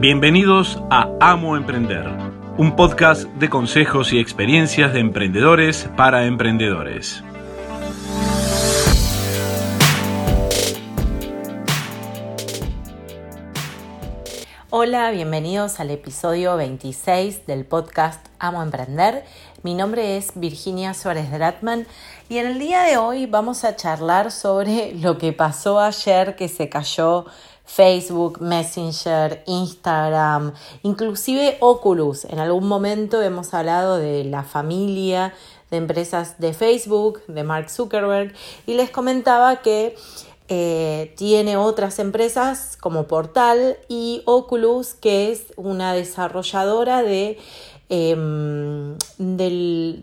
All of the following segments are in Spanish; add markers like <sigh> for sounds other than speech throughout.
Bienvenidos a Amo Emprender, un podcast de consejos y experiencias de emprendedores para emprendedores. Hola, bienvenidos al episodio 26 del podcast Amo Emprender. Mi nombre es Virginia Suárez Dratman y en el día de hoy vamos a charlar sobre <laughs> lo que pasó ayer que se cayó Facebook, Messenger, Instagram, inclusive Oculus. En algún momento hemos hablado de la familia de empresas de Facebook, de Mark Zuckerberg, y les comentaba que eh, tiene otras empresas como Portal y Oculus, que es una desarrolladora de, em,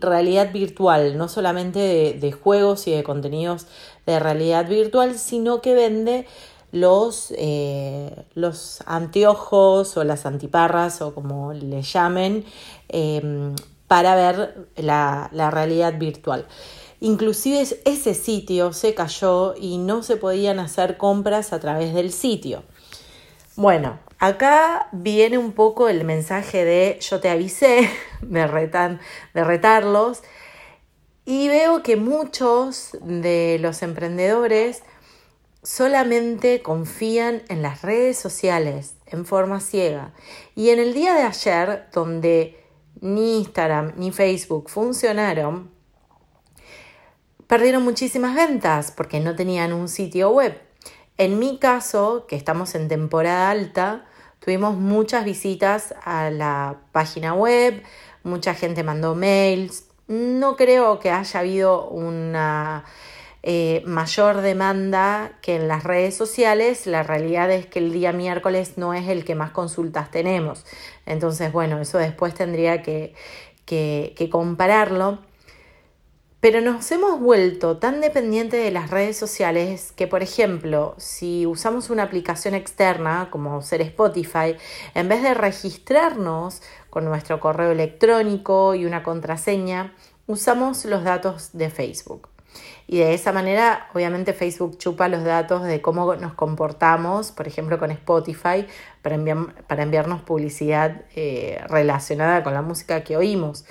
realidad virtual, no solamente de juegos y de contenidos de realidad virtual, sino que vende los, eh, los anteojos o las antiparras o como le llamen em, para ver la, la realidad virtual. Inclusive ese sitio se cayó y no se podían hacer compras a través del sitio. Bueno, acá viene un poco el mensaje de yo te avisé <laughs> de, retan, de retarlos y veo que muchos de los emprendedores solamente confían en las redes sociales en forma ciega. Y en el día de ayer, donde ni Instagram ni Facebook funcionaron, perdieron muchísimas ventas porque no tenían un sitio web. En mi caso, que estamos en temporada alta, tuvimos muchas visitas a la página web, mucha gente mandó mails. No creo que haya habido una eh, mayor demanda que en las redes sociales, la realidad es que el día miércoles no es el que más consultas tenemos. Entonces, bueno, eso después tendría que, que, compararlo. Pero nos hemos vuelto tan dependientes de las redes sociales que, por ejemplo, si usamos una aplicación externa como ser Spotify, en vez de registrarnos con nuestro correo electrónico y una contraseña, usamos los datos de Facebook. Y de esa manera, obviamente, Facebook chupa los datos de cómo nos comportamos, por ejemplo, con Spotify, para, para enviarnos publicidad eh, relacionada con la música que oímos.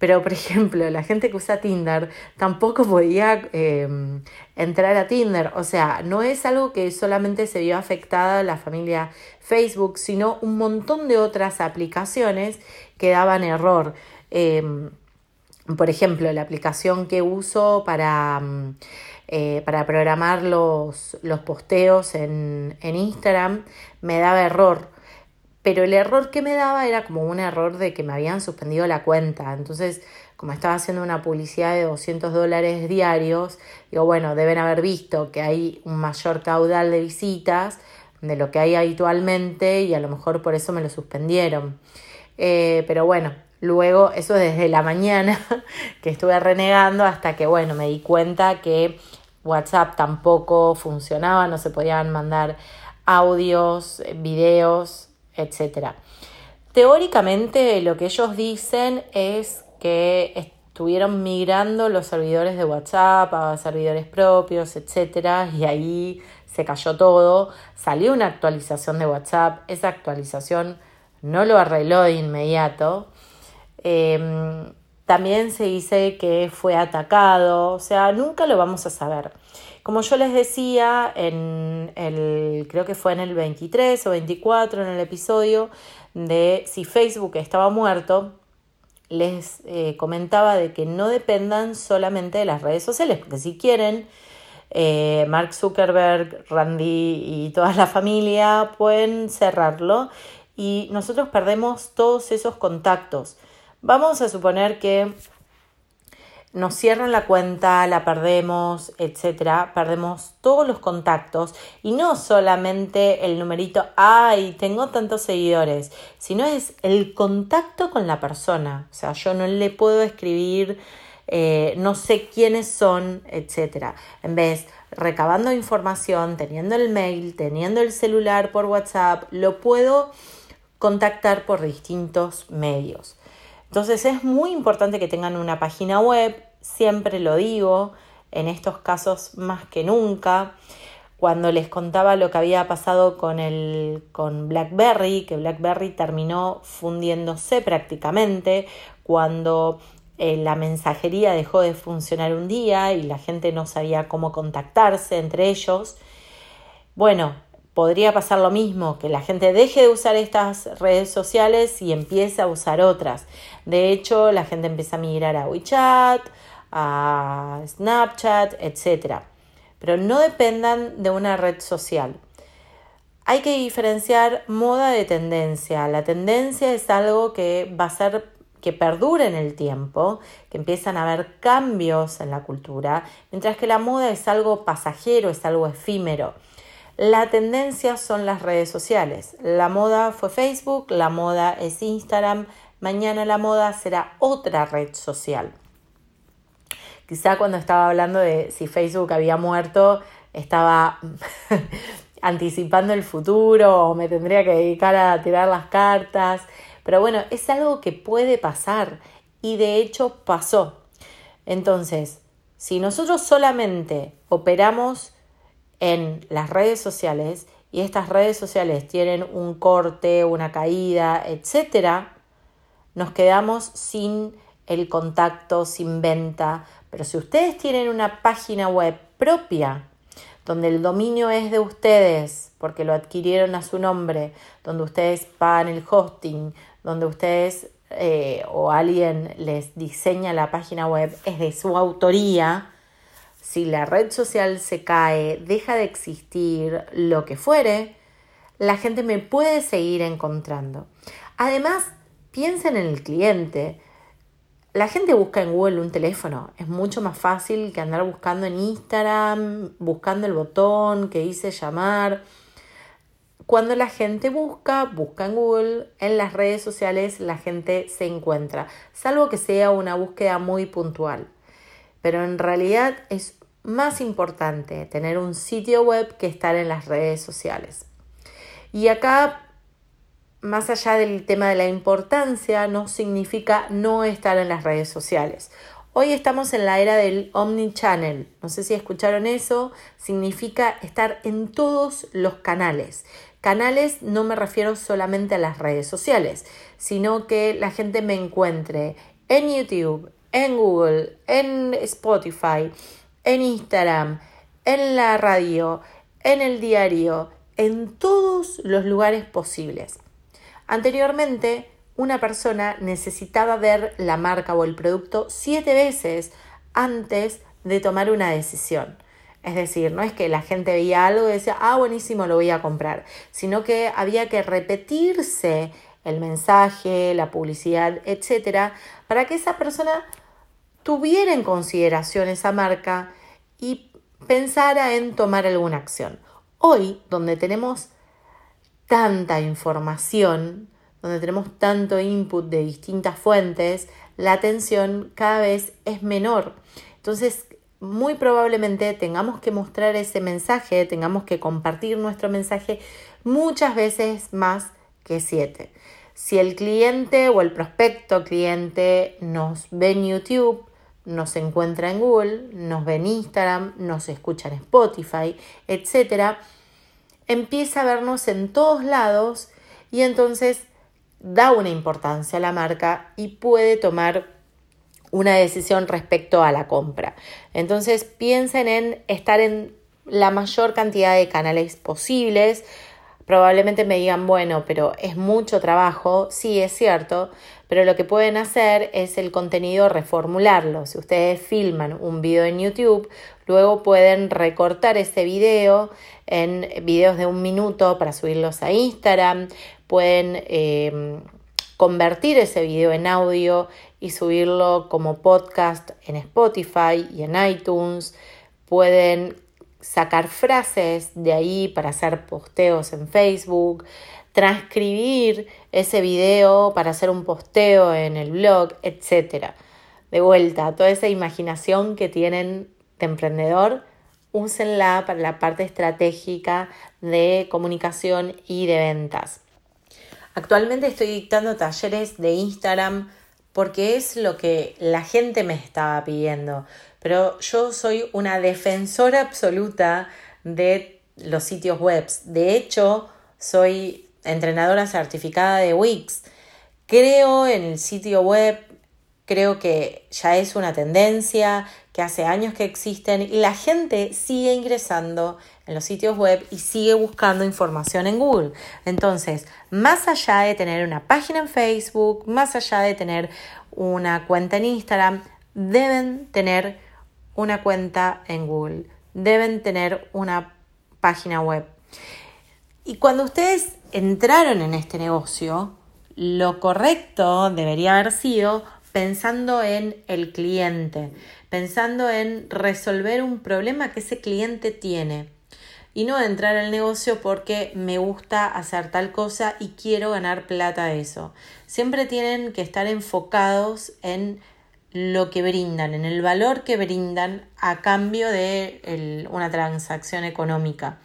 Pero, por ejemplo, la gente que usa Tinder tampoco podía em, entrar a Tinder. O sea, no es algo que solamente se vio afectada la familia Facebook, sino un montón de otras aplicaciones que daban error. Em, por ejemplo, la aplicación que uso para, mm, eh, para programar los, los posteos en, en, Instagram me daba error. Pero el error que me daba era como un error de que me habían suspendido la cuenta. Entonces, como estaba haciendo una publicidad de 200 dólares diarios, digo, bueno, deben haber visto que hay un mayor caudal de visitas de lo que hay habitualmente y a lo mejor por eso me lo suspendieron. Eh, pero bueno, Luego, eso desde la mañana <laughs> que estuve renegando hasta que, bueno, me di cuenta que WhatsApp tampoco funcionaba, no se podían mandar audios, videos, etc. Teóricamente lo que ellos dicen es que estuvieron migrando los servidores de WhatsApp a servidores propios, etc. Y ahí se cayó todo. Salió una actualización de WhatsApp, esa actualización no lo arregló de inmediato Em, también se dice que fue atacado, o sea, nunca lo vamos a saber. Como yo les decía, en el, creo que fue en el 23 o 24 en el episodio de si Facebook estaba muerto, les eh, comentaba de que no dependan solamente de las redes sociales, porque si quieren, eh, Mark Zuckerberg, Randy y toda la familia pueden cerrarlo y nosotros perdemos todos esos contactos. Vamos a suponer que nos cierran la cuenta, la perdemos, etcétera, perdemos todos los contactos y no solamente el numerito, ay, tengo tantos seguidores, sino es el contacto con la persona. O sea, yo no le puedo escribir, eh, no sé quiénes son, etcétera. En vez, recabando información, teniendo el mail, teniendo el celular por WhatsApp, lo puedo contactar por distintos medios. Entonces es muy importante que tengan una página web, siempre lo digo, en estos casos más que nunca. cuando les contaba lo que había pasado con, el, con BlackBerry, que BlackBerry terminó fundiéndose prácticamente, cuando eh, la mensajería dejó de funcionar un día y la gente no sabía cómo contactarse entre ellos. Bueno, podría pasar lo mismo, que la gente deje de usar estas redes sociales y empiece a usar otras. De hecho, la gente empieza a migrar a WeChat, a Snapchat, etc pero no dependan de una red social. Hay que diferenciar moda de tendencia. La tendencia es algo que va a ser que perdure en el tiempo, que empiezan a haber cambios en la cultura, mientras que la moda es algo pasajero, es algo efímero. La tendencia son las redes sociales. La moda fue Facebook, la moda es Instagram, mañana la moda será otra red social. Quizá cuando estaba hablando de si Facebook había muerto, estaba <laughs> anticipando el futuro o me tendría que dedicar a tirar las cartas. Pero bueno, es algo que puede pasar y de hecho pasó. Entonces, si nosotros solamente operamos en las redes sociales y estas redes sociales tienen un corte, una caída, etcétera, nos quedamos sin el contacto, sin venta, pero si ustedes tienen una página web propia, donde el dominio es de ustedes, porque lo adquirieron a su nombre, donde ustedes pagan el hosting, donde ustedes eh, o alguien les diseña la página web, es de su autoría, si la red social se cae, deja de existir, lo que fuere, la gente me puede seguir encontrando. Además, piensen en el cliente. La gente busca en Google un teléfono. Es mucho más fácil que andar buscando en Instagram, buscando el botón que dice llamar. Cuando la gente busca, busca en Google, en las redes sociales la gente se encuentra, salvo que sea una búsqueda muy puntual. Pero en realidad es más importante tener un sitio web que estar en las redes sociales. Y acá más allá del tema de la importancia, no significa no estar en las redes sociales. Hoy estamos en la era del omnichannel. No sé si escucharon eso. Significa estar en todos los canales. Canales no me refiero solamente a las redes sociales, sino que la gente me encuentre en YouTube, en Google, en Spotify, en Instagram, en la radio, en el diario, en todos los lugares posibles. Anteriormente, una persona necesitaba ver la marca o el producto siete veces antes de tomar una decisión. Es decir, no es que la gente veía algo y decía, ah, buenísimo, lo voy a comprar, sino que había que repetirse el mensaje, la publicidad, etcétera, para que esa persona tuviera en consideración esa marca y pensara en tomar alguna acción. Hoy, donde tenemos tanta información, donde tenemos tanto input de distintas fuentes, la atención cada vez es menor. Entonces, muy probablemente tengamos que mostrar ese mensaje, tengamos que compartir nuestro mensaje muchas veces más que siete. Si el cliente o el prospecto cliente nos ve en YouTube, nos encuentra en Google, nos ve en Instagram, nos escucha en Spotify, etcétera, empieza a vernos en todos lados y entonces da una importancia a la marca y puede tomar una decisión respecto a la compra. Entonces piensen en estar en la mayor cantidad de canales posibles. Probablemente me digan, bueno, pero es mucho trabajo. Sí, es cierto, pero lo que pueden hacer es el contenido reformularlo. Si ustedes filman un video en YouTube, luego pueden recortar ese video en videos de un minuto para subirlos a Instagram, pueden em, convertir ese video en audio y subirlo como podcast en Spotify y en iTunes, pueden sacar frases de ahí para hacer posteos en Facebook, transcribir ese video para hacer un posteo en el blog, etc. De vuelta, toda esa imaginación que tienen de emprendedor, úsenla para la parte estratégica de comunicación y de ventas. Actualmente estoy dictando talleres de Instagram porque es lo que la gente me estaba pidiendo, pero yo soy una defensora absoluta de los sitios web. De hecho, soy entrenadora certificada de Wix. Creo en el sitio web, creo que ya es una tendencia, que hace años que existen y la gente sigue ingresando en los sitios web y sigue buscando información en Google. Entonces, más allá de tener una página en Facebook, más allá de tener una cuenta en Instagram, deben tener una cuenta en Google, deben tener una página web. Y cuando ustedes entraron en este negocio, lo correcto debería haber sido pensando en el cliente, pensando en resolver un problema que ese cliente tiene y no entrar al negocio porque me gusta hacer tal cosa y quiero ganar plata de eso. Siempre tienen que estar enfocados en lo que brindan, en el valor que brindan a cambio de una transacción económica.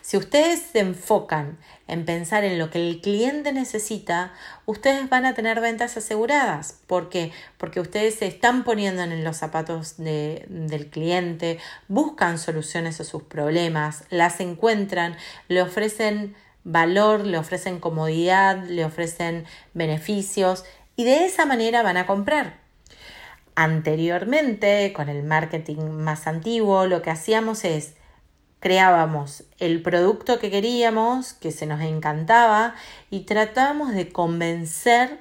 Si ustedes se enfocan en pensar en lo que el cliente necesita, ustedes van a tener ventas aseguradas. ¿Por qué? Porque ustedes se están poniendo en los zapatos del cliente, buscan soluciones a sus problemas, las encuentran, le ofrecen valor, le ofrecen comodidad, le ofrecen beneficios y de esa manera van a comprar. Anteriormente, con el marketing más antiguo, lo que hacíamos es creábamos el producto que queríamos, que se nos encantaba, y tratábamos de convencer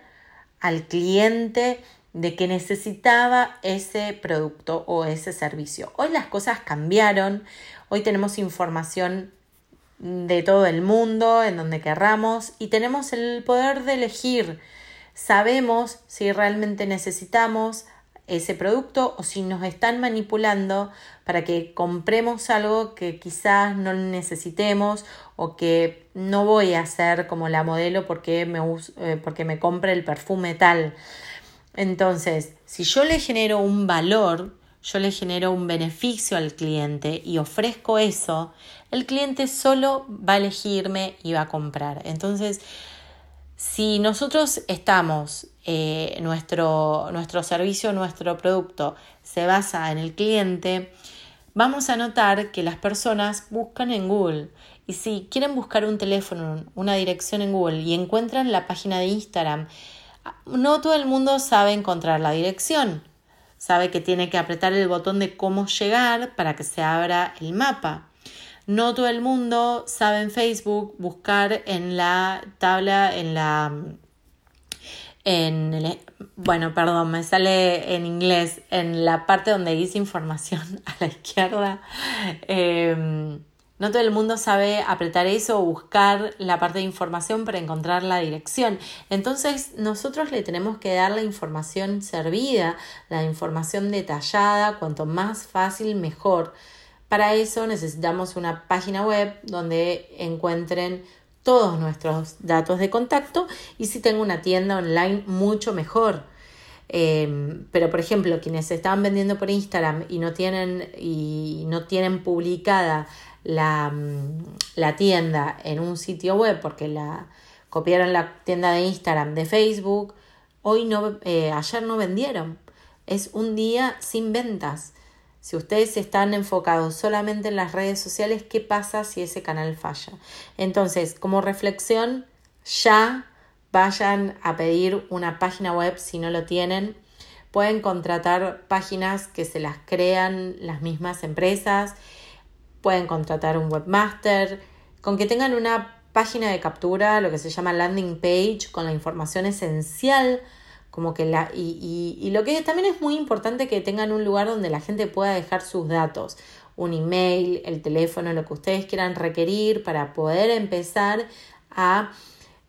al cliente de que necesitaba ese producto o ese servicio. Hoy las cosas cambiaron, hoy tenemos información de todo el mundo, en donde querramos, y tenemos el poder de elegir. Sabemos si realmente necesitamos ese producto o si nos están manipulando para que compremos algo que quizás no necesitemos o que no voy a hacer como la modelo porque me, eh, porque me compre el perfume tal. Entonces, si yo le genero un valor, yo le genero un beneficio al cliente y ofrezco eso, el cliente solo va a elegirme y va a comprar. Entonces, si nosotros estamos, eh, nuestro, nuestro servicio, nuestro producto se basa en el cliente, vamos a notar que las personas buscan en Google. Y si quieren buscar un teléfono, una dirección en Google y encuentran la página de Instagram, no todo el mundo sabe encontrar la dirección. Sabe que tiene que apretar el botón de cómo llegar para que se abra el mapa. No todo el mundo sabe en Facebook buscar en la tabla, en la... En bueno, perdón, me sale en inglés, en la parte donde dice información <laughs> a la izquierda. Em, no todo el mundo sabe apretar eso o buscar la parte de información para encontrar la dirección. Entonces nosotros le tenemos que dar la información servida, la información detallada, cuanto más fácil mejor. Para eso necesitamos una página web donde encuentren todos nuestros datos de contacto y si tengo una tienda online mucho mejor. Em, pero por ejemplo, quienes estaban vendiendo por Instagram y no tienen, y no tienen publicada la, mm, la tienda en un sitio web porque la copiaron la tienda de Instagram de Facebook, hoy no, eh, ayer no vendieron. Es un día sin ventas. Si ustedes están enfocados solamente en las redes sociales, ¿qué pasa si ese canal falla? Entonces, como reflexión, ya vayan a pedir una página web si no lo tienen. Pueden contratar páginas que se las crean las mismas empresas. Pueden contratar un webmaster. Con que tengan una página de captura, lo que se llama landing page, con la información esencial como que la, y, y, lo que también es muy importante que tengan un lugar donde la gente pueda dejar sus datos, un email, el teléfono, lo que ustedes quieran requerir para poder empezar a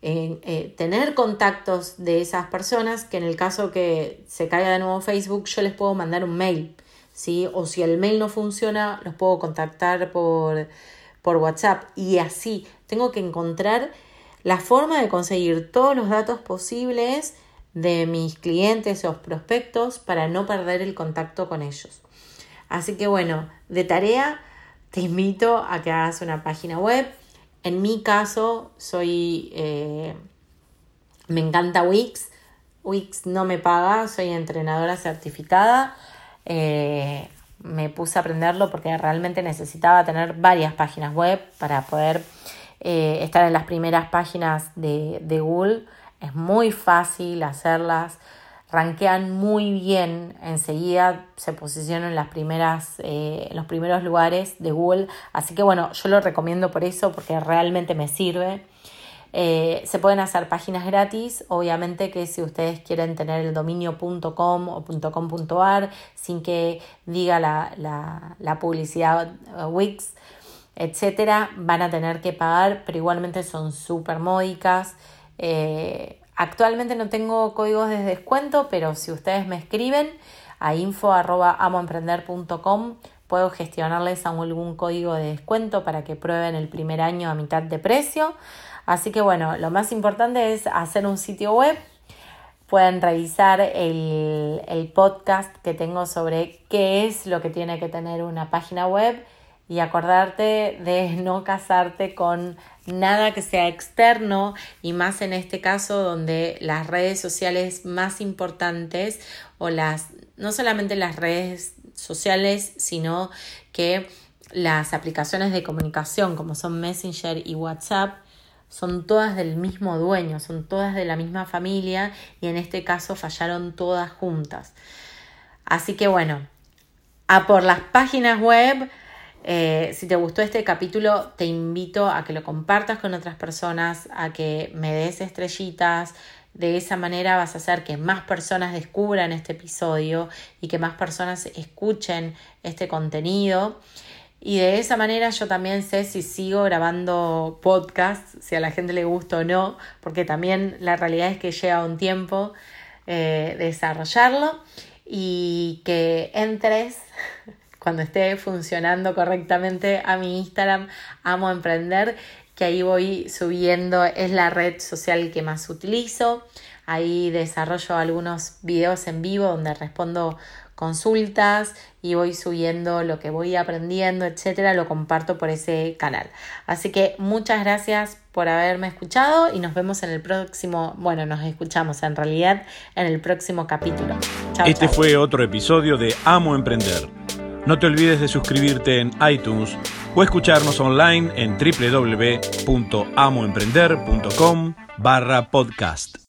eh, tener contactos de esas personas, que en el caso que se caiga de nuevo Facebook, yo les puedo mandar un mail, ¿sí? O si el mail no funciona, los puedo contactar por, por WhatsApp y así. Tengo que encontrar la forma de conseguir todos los datos posibles de mis clientes o prospectos para no perder el contacto con ellos. Así que bueno, de tarea te invito a que hagas una página web. En mi caso, soy. Eh, me encanta Wix. Wix no me paga, soy entrenadora certificada. Eh, me puse a aprenderlo porque realmente necesitaba tener varias páginas web para poder eh, estar en las primeras páginas de, de Google. Es muy fácil hacerlas ranquean muy bien, enseguida se posicionan en las primeras, eh, los primeros lugares de Google, así que bueno, yo lo recomiendo por eso, porque realmente me sirve. Eh, se pueden hacer páginas gratis, obviamente que si ustedes quieren tener el dominio.com o .com.ar sin que diga la, la, la publicidad uh, Wix, etcétera, van a tener que pagar, pero igualmente son súper módicas. Eh, Actualmente no tengo códigos de descuento, pero si ustedes me escriben a info.amoemprender.com puedo gestionarles algún código de descuento para que prueben el primer año a mitad de precio. Así que bueno, lo más importante es hacer un sitio web. Pueden revisar el, el podcast que tengo sobre qué es lo que tiene que tener una página web y acordarte de <laughs> no casarte con nada que sea externo y más en este caso donde las redes sociales más importantes o las no solamente las redes sociales sino que las aplicaciones de comunicación como son Messenger y WhatsApp son todas del mismo dueño, son todas de la misma familia y en este caso fallaron todas juntas. Así que bueno, a por las páginas web eh, si te gustó este capítulo, te invito a que lo compartas con otras personas, a que me des estrellitas. De esa manera vas a hacer que más personas descubran este episodio y que más personas escuchen este contenido. Y de esa manera yo también sé si sigo grabando podcast, si a la gente le gusta o no, porque también la realidad es que lleva un tiempo eh, desarrollarlo y que entres cuando esté funcionando correctamente a mi Instagram, amo emprender, que ahí voy subiendo, es la red social que más utilizo. Ahí desarrollo algunos videos en vivo donde respondo consultas y voy subiendo lo que voy aprendiendo, etcétera, lo comparto por ese canal. Así que muchas gracias por haberme escuchado y nos vemos en el próximo, bueno, nos escuchamos en realidad en el próximo capítulo. este fue otro episodio de Amo Emprender no te olvides de suscribirte en iTunes o escucharnos online en www.amoemprender.com barra podcast.